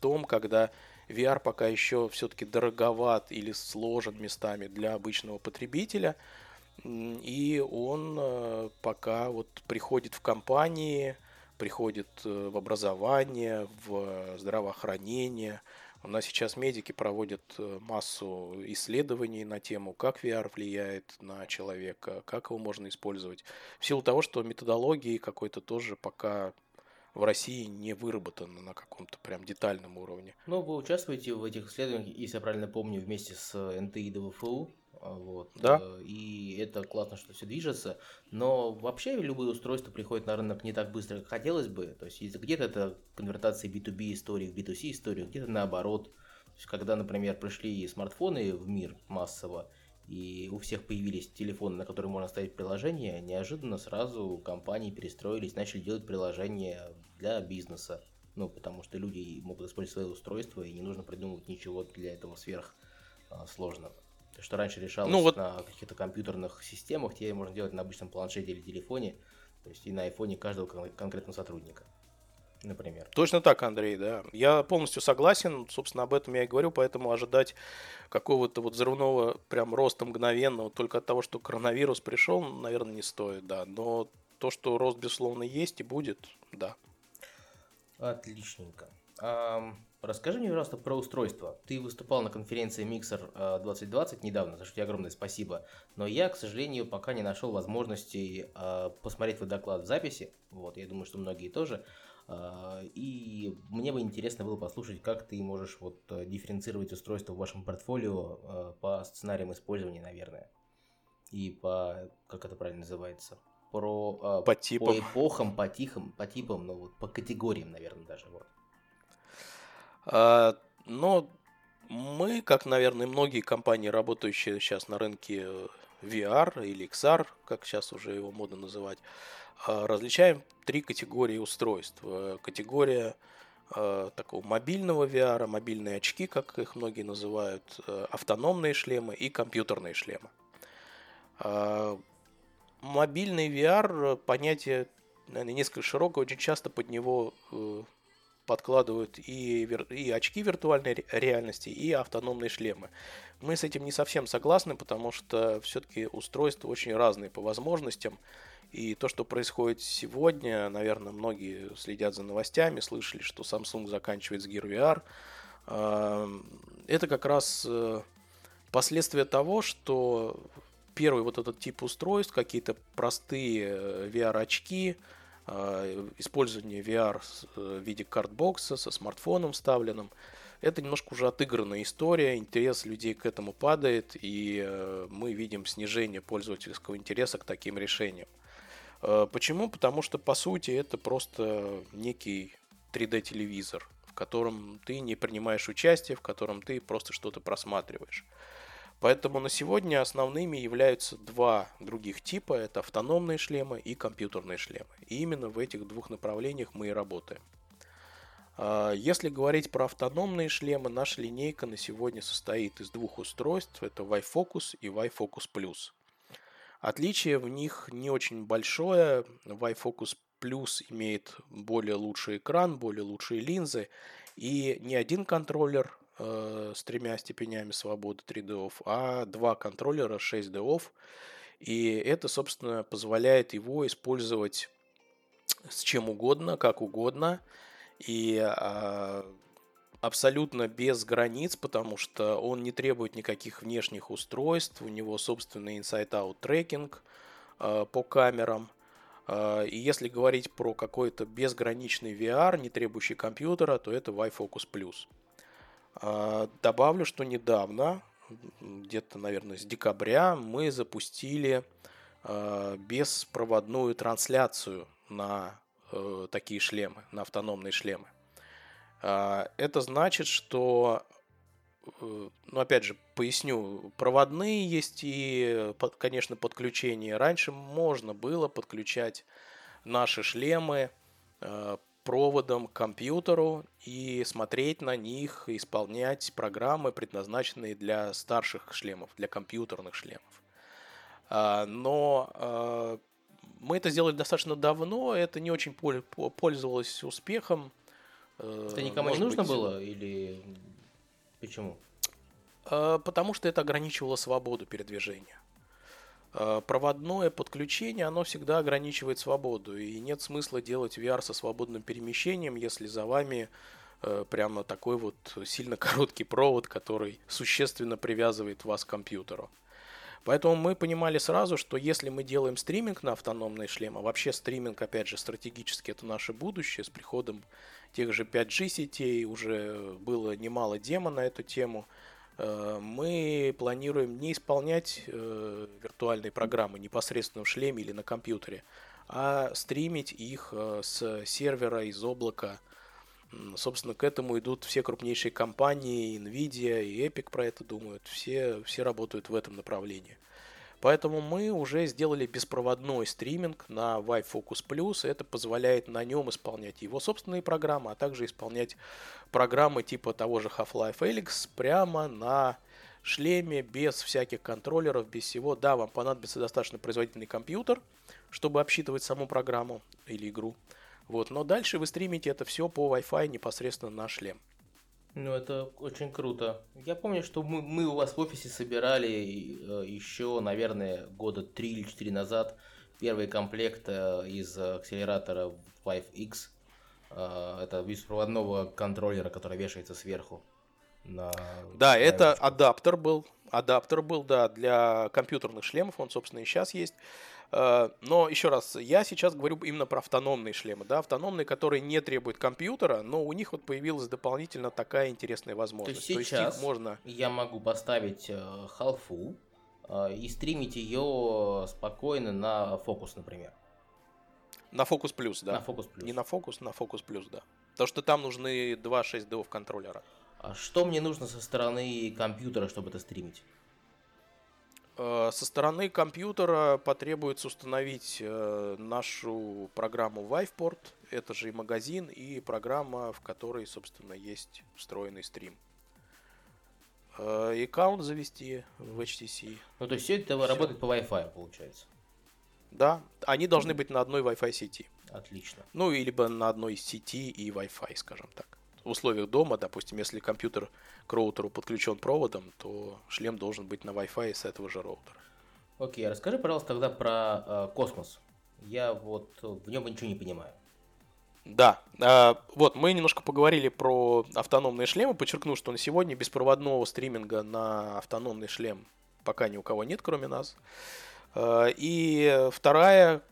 том, когда VR пока еще все-таки дороговат или сложен местами для обычного потребителя, и он э, пока вот приходит в компании, приходит э, в образование, в здравоохранение. У нас сейчас медики проводят э, массу исследований на тему, как VR влияет на человека, как его можно использовать. В силу того, что методологии какой-то тоже пока в России не выработано на каком-то прям детальном уровне. Ну, вы участвуете в этих исследованиях, если я правильно помню, вместе с НТИ и ДВФУ. А, вот. Да. Э, и это классно, что все движется. Но вообще любые устройства приходят на рынок не так быстро, как хотелось бы. То есть где-то это конвертация B2B истории в B2C историю, где-то наоборот. То есть, когда, например, пришли смартфоны в мир массово, и у всех появились телефоны, на которые можно ставить приложения, неожиданно сразу компании перестроились, начали делать приложения для бизнеса. Ну, потому что люди могут использовать свои устройства, и не нужно придумывать ничего для этого сверх а, сложного. То, что раньше решалось ну, вот... на каких-то компьютерных системах, теперь можно делать на обычном планшете или телефоне, то есть и на айфоне каждого конкретного сотрудника например. Точно так, Андрей, да. Я полностью согласен, собственно, об этом я и говорю, поэтому ожидать какого-то вот взрывного прям роста мгновенного только от того, что коронавирус пришел, наверное, не стоит, да. Но то, что рост, безусловно, есть и будет, да. Отличненько. А, расскажи мне, пожалуйста, про устройство. Ты выступал на конференции Mixer 2020 а, недавно, за что тебе огромное спасибо. Но я, к сожалению, пока не нашел возможности а, посмотреть твой доклад в записи. Вот, я думаю, что многие тоже. А, и мне бы интересно было послушать, как ты можешь вот э, дифференцировать устройство в вашем портфолио э, по сценариям использования, наверное. И по, как это правильно называется? Про, а, по типам. По эпохам, по, тихам, по типам, ну вот по категориям, наверное, даже. Вот. А, но мы, как, наверное, многие компании, работающие сейчас на рынке э, VR или XR, как сейчас уже его модно называть, различаем три категории устройств. Э, категория э, такого мобильного VR, мобильные очки, как их многие называют, э, автономные шлемы и компьютерные шлемы. А, мобильный VR понятие наверное, несколько широкое, очень часто под него подкладывают и, и очки виртуальной реальности, и автономные шлемы. Мы с этим не совсем согласны, потому что все-таки устройства очень разные по возможностям. И то, что происходит сегодня, наверное, многие следят за новостями, слышали, что Samsung заканчивает с Gear VR. Это как раз э, последствия того, что первый вот этот тип устройств, какие-то простые э, VR-очки, использование VR в виде картбокса со смартфоном вставленным, это немножко уже отыгранная история, интерес людей к этому падает, и мы видим снижение пользовательского интереса к таким решениям. Э, почему? Потому что, по сути, это просто некий 3D-телевизор, в котором ты не принимаешь участие, в котором ты просто что-то просматриваешь. Поэтому на сегодня основными являются два других типа. Это автономные шлемы и компьютерные шлемы. И именно в этих двух направлениях мы и работаем. А, если говорить про автономные шлемы, наша линейка на сегодня состоит из двух устройств. Это Y-Focus и Y-Focus Plus. Отличие в них не очень большое. Y-Focus Plus имеет более лучший экран, более лучшие линзы. И не один контроллер э, с тремя степенями свободы 3D, а два контроллера 6D. И это, собственно, позволяет его использовать с чем угодно, как угодно. И э, абсолютно без границ, потому что он не требует никаких внешних устройств, у него собственный inside-out трекинг э, по камерам. Э, и если говорить про какой-то безграничный VR, не требующий компьютера, то это Y-Focus Plus. Э, добавлю, что недавно, где-то, наверное, с декабря, мы запустили э, беспроводную трансляцию на э, такие шлемы, на автономные шлемы. А, это значит, что, э, ну опять же, поясню, проводные есть и, конечно, подключения. Раньше можно было подключать наши шлемы э, проводом к компьютеру и смотреть на них, исполнять программы, предназначенные для старших шлемов, для компьютерных шлемов. А, но э, мы это сделали достаточно давно, это не очень пользовалось успехом. Это никому не нужно быть... было или почему? А, потому что это ограничивало свободу передвижения. А, проводное подключение, оно всегда ограничивает свободу. И нет смысла делать VR со свободным перемещением, если за вами э, прямо такой вот сильно короткий провод, который существенно привязывает вас к компьютеру. Поэтому мы понимали сразу, что если мы делаем стриминг на автономные шлемы, вообще стриминг, опять же, стратегически это наше будущее, с приходом тех же 5G сетей уже было немало демо на эту тему, э, мы планируем не исполнять э, виртуальные программы непосредственно в шлеме или на компьютере, а стримить их э, с сервера из облака – Собственно, к этому идут все крупнейшие компании, Nvidia и Epic про это думают, все, все работают в этом направлении. Поэтому мы уже сделали беспроводной стриминг на Y-Focus Plus. Это позволяет на нем исполнять его собственные программы, а также исполнять программы типа того же Half-Life Alyx прямо на шлеме, без всяких контроллеров, без всего. Да, вам понадобится достаточно производительный компьютер, чтобы обсчитывать саму программу или игру. Вот, но дальше вы стримите это все по Wi-Fi непосредственно на шлем. Ну, это очень круто. Я помню, что мы, мы у вас в офисе собирали э, еще, наверное, года 3 или 4 назад первый комплект э, из акселератора Vive X. Э, это беспроводного контроллера, который вешается сверху. На да, это адаптер был. Адаптер был, да, для компьютерных шлемов. Он, собственно, и сейчас есть. Э, но еще раз, я сейчас говорю именно про автономные шлемы, да, автономные, которые не требуют компьютера, но у них вот появилась дополнительно такая интересная возможность. То есть сейчас То есть можно... я могу поставить э, халфу э, и стримить ее спокойно на фокус, например. На фокус плюс, да. На фокус плюс. Не на фокус, на фокус плюс, да. Потому что там нужны два 6D контроллера. А что мне нужно со стороны компьютера, чтобы это стримить? Э, со стороны компьютера потребуется установить э, нашу программу Viveport, это же и магазин, и программа, в которой, собственно, есть встроенный стрим. Э, и аккаунт завести в HTC. Ну, то есть все это все. работает по Wi-Fi, получается? да. Они должны быть на одной Wi-Fi сети. Отлично. Ну, или либо на одной сети и Wi-Fi, скажем так. В условиях дома, допустим, если компьютер к роутеру подключен проводом, то шлем должен быть на Wi-Fi с этого же роутера. Окей, расскажи, пожалуйста, тогда про э, космос. Я вот в нем ничего не понимаю. Да, э, вот мы немножко поговорили про автономные шлемы. Подчеркну, что на сегодня беспроводного стриминга на автономный шлем пока ни у кого нет, кроме нас. Э, и вторая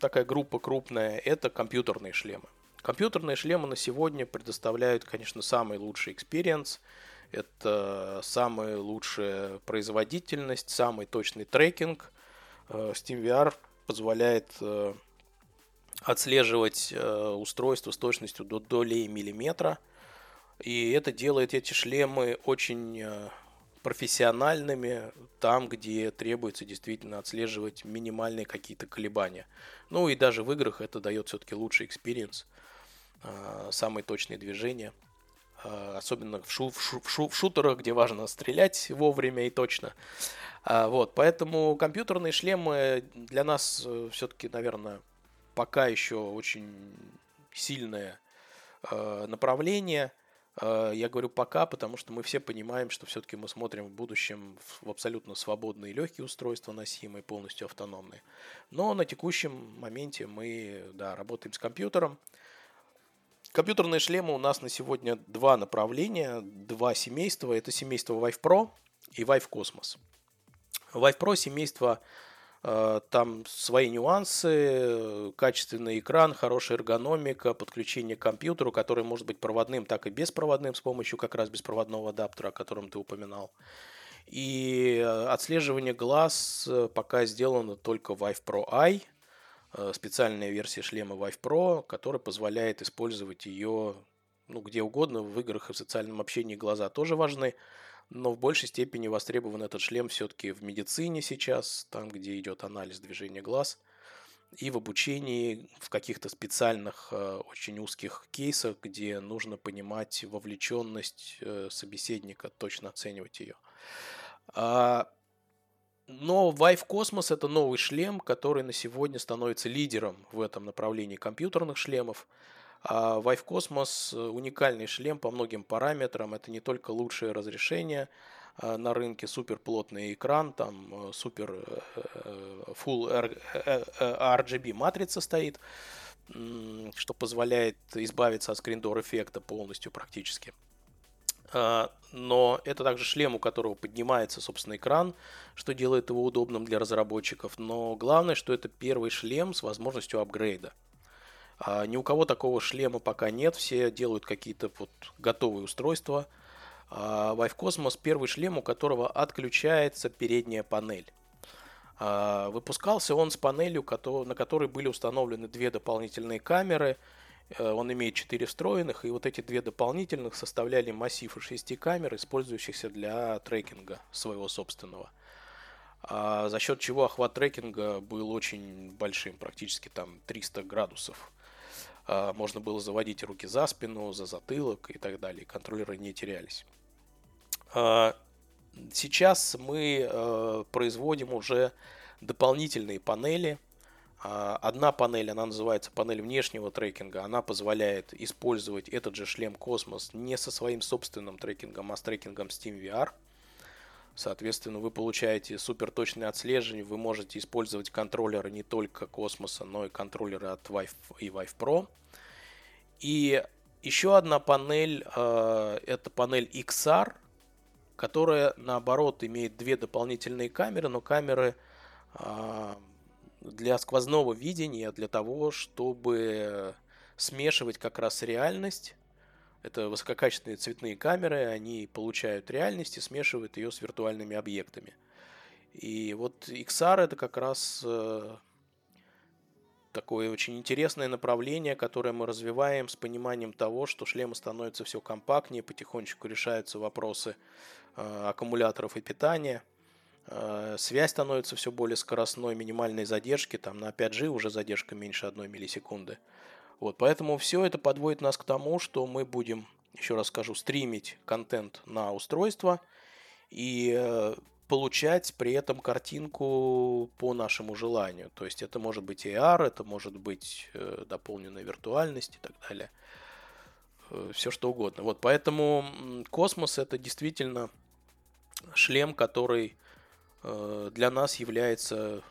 такая группа крупная – это компьютерные шлемы. Компьютерные шлемы на сегодня предоставляют, конечно, самый лучший experience. Это самая лучшая производительность, самый точный трекинг. Э, SteamVR позволяет э, отслеживать э, устройство с точностью до долей миллиметра. И это делает эти шлемы очень профессиональными там, где требуется действительно отслеживать минимальные какие-то колебания. Ну и даже в играх это дает все-таки лучший experience, самые точные движения – Э, особенно в, шу в, шу в, шу в шутерах, где важно стрелять вовремя и точно. А, вот, поэтому компьютерные шлемы для нас э, все-таки, наверное, пока еще очень сильное э, направление. Я говорю пока, потому что мы все понимаем, что все-таки мы смотрим в будущем в абсолютно свободные легкие устройства, носимые, полностью автономные. Но на текущем моменте мы да, работаем с компьютером. Компьютерные шлемы у нас на сегодня два направления, два семейства. Это семейство Vive Pro и Vive Cosmos. Vive Pro семейство, э, там свои нюансы, качественный экран, хорошая эргономика, подключение к компьютеру, который может быть проводным, так и беспроводным с помощью как раз беспроводного адаптера, о котором ты упоминал. И э, отслеживание глаз э, пока сделано только Vive Pro Э, специальная версия шлема Vive Pro, которая позволяет использовать ее ну, где угодно, в играх и в социальном общении глаза тоже важны, но в большей степени востребован этот шлем все-таки в медицине сейчас, там, где идет анализ движения глаз, и в обучении в каких-то специальных, э, очень узких кейсах, где нужно понимать вовлеченность э, собеседника, точно оценивать ее. Но Vive Cosmos это новый шлем, который на сегодня становится лидером в этом направлении компьютерных шлемов. А Vive Cosmos э, уникальный шлем по многим параметрам. Это не только лучшее разрешение э, на рынке, супер плотный экран, там э, супер full RGB матрица стоит, что позволяет избавиться от скриндор эффекта полностью практически. А, но это также шлем, у которого поднимается, собственно, экран, что делает его удобным для разработчиков. Но главное, что это первый шлем с возможностью апгрейда. А ни у кого такого шлема пока нет, все делают какие-то вот готовые устройства. А Vive Cosmos первый шлем, у которого отключается передняя панель. Выпускался он с панелью, на которой были установлены две дополнительные камеры – он имеет 4 встроенных, и вот эти две дополнительных составляли массив из 6 камер, использующихся для трекинга своего собственного. А за счет чего охват трекинга был очень большим, практически там 300 градусов. А можно было заводить руки за спину, за затылок и так далее. Контроллеры не терялись. А сейчас мы э, производим уже дополнительные панели – одна панель, она называется панель внешнего трекинга, она позволяет использовать этот же шлем Cosmos не со своим собственным трекингом, а с трекингом SteamVR. Соответственно, вы получаете суперточное отслеживание, вы можете использовать контроллеры не только Космоса, но и контроллеры от Vive и Vive Pro. И еще одна панель, э, это панель XR, которая наоборот имеет две дополнительные камеры, но камеры э, для сквозного видения, для того, чтобы смешивать как раз реальность. Это высококачественные цветные камеры, они получают реальность и смешивают ее с виртуальными объектами. И вот XR это как раз э, такое очень интересное направление, которое мы развиваем с пониманием того, что шлемы становятся все компактнее, потихонечку решаются вопросы э, аккумуляторов и питания – связь становится все более скоростной, минимальной задержки, там на 5G уже задержка меньше 1 миллисекунды. Вот, поэтому все это подводит нас к тому, что мы будем, еще раз скажу, стримить контент на устройство и э, получать при этом картинку по нашему желанию. То есть это может быть AR, это может быть э, дополненная виртуальность и так далее. Э, все что угодно. Вот поэтому космос это действительно шлем, который э, для нас является,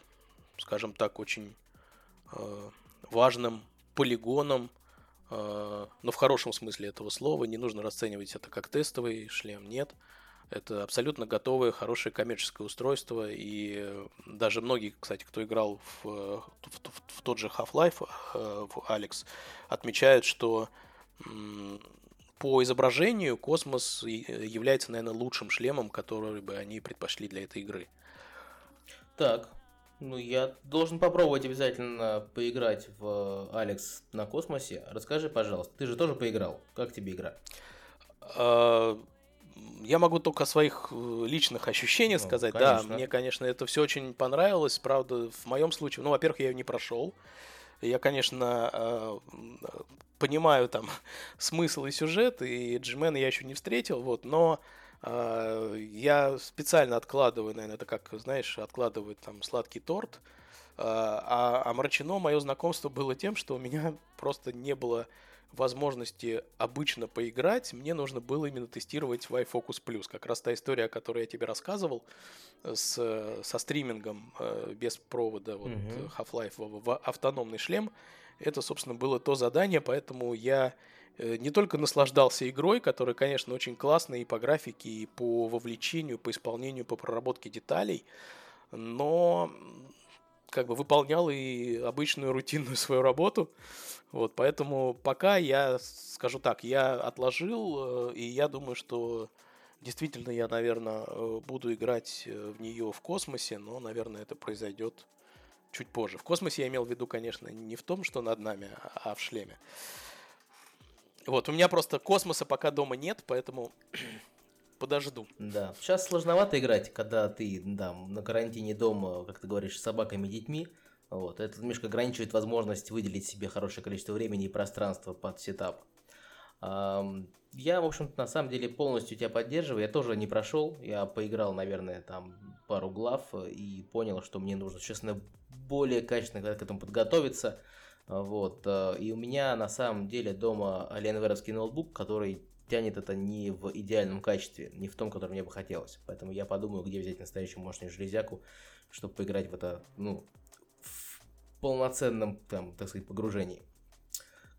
скажем так, очень э, важным полигоном, э, но в хорошем смысле этого слова. Не нужно расценивать это как тестовый шлем, нет. Это абсолютно готовое, хорошее коммерческое устройство. И даже многие, кстати, кто играл в, в, в, в тот же Half-Life, э, в Алекс, отмечают, что по изображению космос является, наверное, лучшим шлемом, который бы они предпочли для этой игры. Так, ну я должен попробовать обязательно поиграть в Алекс на космосе. Расскажи, пожалуйста, ты же тоже поиграл. Как тебе игра? А, я могу только о своих э, личных ощущениях ну, сказать. Конечно. Да, мне, конечно, это все очень понравилось. Правда, в моем случае, ну, во-первых, я ее не прошел. Я, конечно, э, понимаю там смысл и сюжет, и Джимена я еще не встретил, вот, но э, я специально откладываю, наверное, это как, знаешь, откладывают там сладкий торт, э, а омрачено мое знакомство было тем, что у меня просто не было возможности обычно поиграть, мне нужно было именно тестировать Y-Focus Plus. Как раз та история, о которой я тебе рассказывал, с, со стримингом э, без провода вот, mm-hmm. Half-Life в, в автономный шлем. Это, собственно, было то задание, поэтому я э, не только наслаждался игрой, которая, конечно, очень классная и по графике, и по вовлечению, по исполнению, по проработке деталей, но как бы выполнял и обычную рутинную свою работу. Вот, поэтому пока я скажу так, я отложил, э, и я думаю, что действительно я, наверное, э, буду играть э, в нее в космосе, но, наверное, это произойдет чуть позже. В космосе я имел в виду, конечно, не в том, что над нами, а в шлеме. Вот, у меня просто космоса пока дома нет, поэтому подожду. Да, сейчас сложновато играть, когда ты да, на карантине дома, как ты говоришь, с собаками и детьми. Вот, это немножко ограничивает возможность выделить себе хорошее количество времени и пространства под сетап. Я, в общем-то, на самом деле полностью тебя поддерживаю. Я тоже не прошел. Я поиграл, наверное, там пару глав и понял, что мне нужно, честно, более качественно к этому подготовиться. Вот. Э, и у меня на самом деле дома Alienware ноутбук, который тянет это не в идеальном качестве, не в том, котором мне бы хотелось. Поэтому я подумаю, где взять настоящую мощную железяку, чтобы поиграть в это, ну, полноценном, там, так сказать, погружении.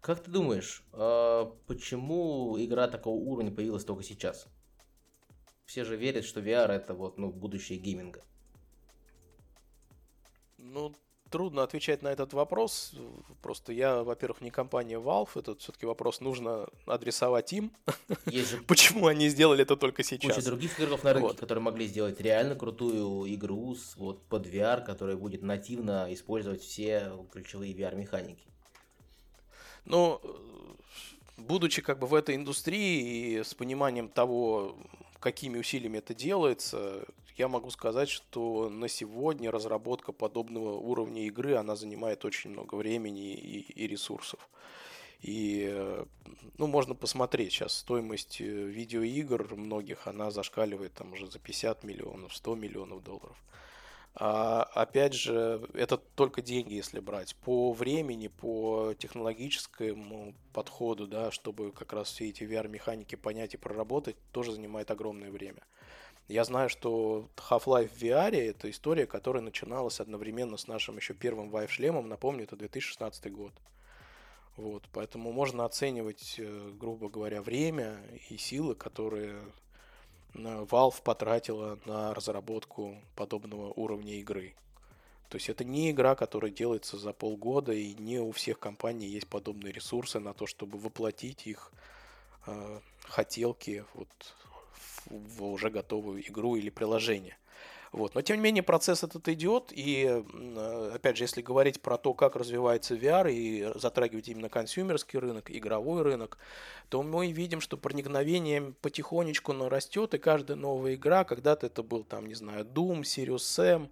Как ты думаешь, а почему игра такого уровня появилась только сейчас? Все же верят, что VR это вот, ну, будущее гейминга. Ну, трудно отвечать на этот вопрос. Просто я, во-первых, не компания Valve. Этот все-таки вопрос нужно адресовать им. Почему они сделали это только сейчас? Куча других игроков на рынке, вот. которые могли сделать реально крутую игру с, вот, под VR, которая будет нативно использовать все ключевые VR-механики. Ну, будучи как бы в этой индустрии и с пониманием того, какими усилиями это делается, я могу сказать, что на сегодня разработка подобного уровня игры, она занимает очень много времени и, и ресурсов. И, э, ну, можно посмотреть сейчас стоимость э, видеоигр многих, она зашкаливает там уже за 50 миллионов, 100 миллионов долларов. А, опять же, это только деньги, если брать. По времени, по технологическому подходу, да, чтобы как раз все эти VR-механики понять и проработать, тоже занимает огромное время. Я знаю, что Half-Life в VR это история, которая начиналась одновременно с нашим еще первым Vive-шлемом. Напомню, это 2016 год. Вот, поэтому можно оценивать, э, грубо говоря, время и силы, которые Valve потратила на разработку подобного уровня игры. То есть это не игра, которая делается за полгода, и не у всех компаний есть подобные ресурсы на то, чтобы воплотить их э, хотелки вот в, уже готовую игру или приложение. Вот. Но тем не менее процесс этот идет, и опять же, если говорить про то, как развивается VR и затрагивать именно консюмерский рынок, игровой рынок, то мы видим, что проникновение потихонечку нарастет, и каждая новая игра, когда-то это был там, не знаю, Doom, Sirius Sam,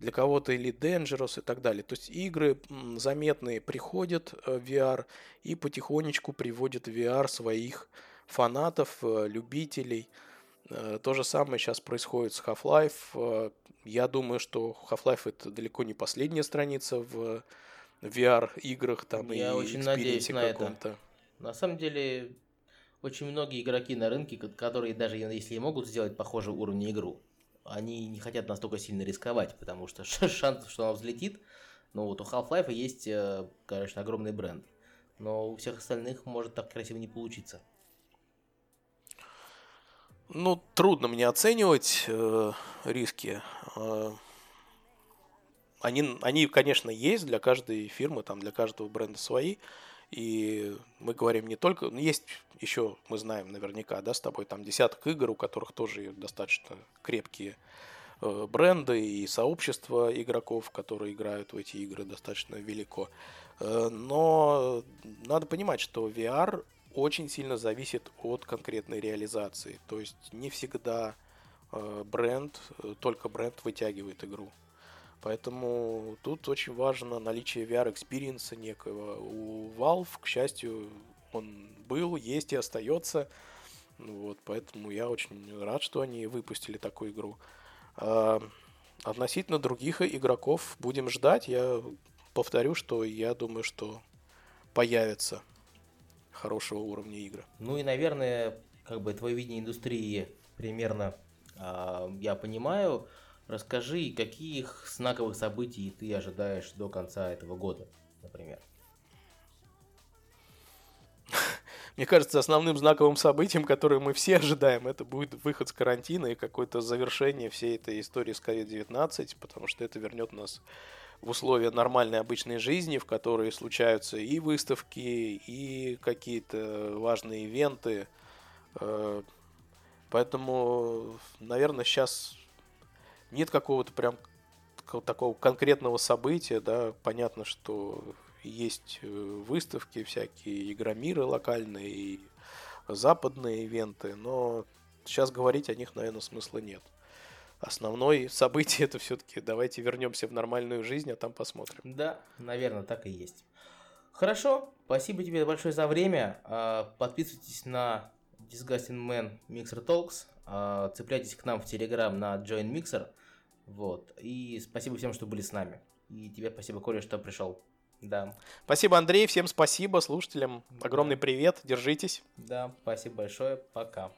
для кого-то или Dangerous и так далее. То есть игры заметные приходят э, в VR и потихонечку приводят в VR своих фанатов, э, любителей – Э, то же самое сейчас происходит с Half-Life. Э, я думаю, что Half-Life это далеко не последняя страница в VR-играх там Я и очень надеюсь на это. На самом деле, очень многие игроки на рынке, ко- которые даже если и могут сделать похожий уровень игру, они не хотят настолько сильно рисковать, потому что шанс, что она взлетит, ну вот у Half-Life есть, э, конечно, огромный бренд, но у всех остальных может так красиво не получиться. Ну, трудно мне оценивать э, риски. Э, они, они, конечно, есть для каждой фирмы, там, для каждого бренда свои. И мы говорим не только... ну, Есть еще, мы знаем наверняка, да, с тобой там десяток игр, у которых тоже достаточно крепкие э, бренды и сообщество игроков, которые играют в эти игры, достаточно велико. Э, Но надо понимать, что VR очень сильно зависит от конкретной реализации. То есть не всегда э, бренд, э, только бренд вытягивает игру. Поэтому тут очень важно наличие VR experience а некого. У Valve, к счастью, он был, есть и остается. Ну Вот, поэтому я очень рад, что они выпустили такую игру. А, относительно других игроков будем ждать. Я повторю, что я думаю, что появятся хорошего уровня игры. Ну и, наверное, как бы твое видение индустрии примерно а, я понимаю. Расскажи, каких знаковых событий ты ожидаешь до конца этого года, например? Мне кажется, основным знаковым событием, которое мы все ожидаем, это будет выход с карантина и какое-то завершение всей этой истории с COVID-19, потому что это вернет нас в условия нормальной обычной жизни, в которой случаются и выставки, и какие-то важные ивенты. Э, Поэтому, наверное, сейчас нет какого-то прям такого конкретного события, да, понятно, что есть э, выставки всякие, игромиры локальные и западные ивенты, но сейчас говорить о них, наверное, смысла нет. Основное событие это все-таки давайте вернемся в нормальную жизнь, а там посмотрим. Да, наверное, так и есть. Хорошо, спасибо тебе большое за время. А, Подписывайтесь на Disgusting Man Mixer Talks. а, Цепляйтесь к нам в Telegram на Join Mixer. Вот. И спасибо всем, что были с нами. И тебе спасибо, Коля, что пришел. Да, Спасибо, Андрей, всем спасибо, слушателям огромный привет, держитесь. да, спасибо большое. Пока.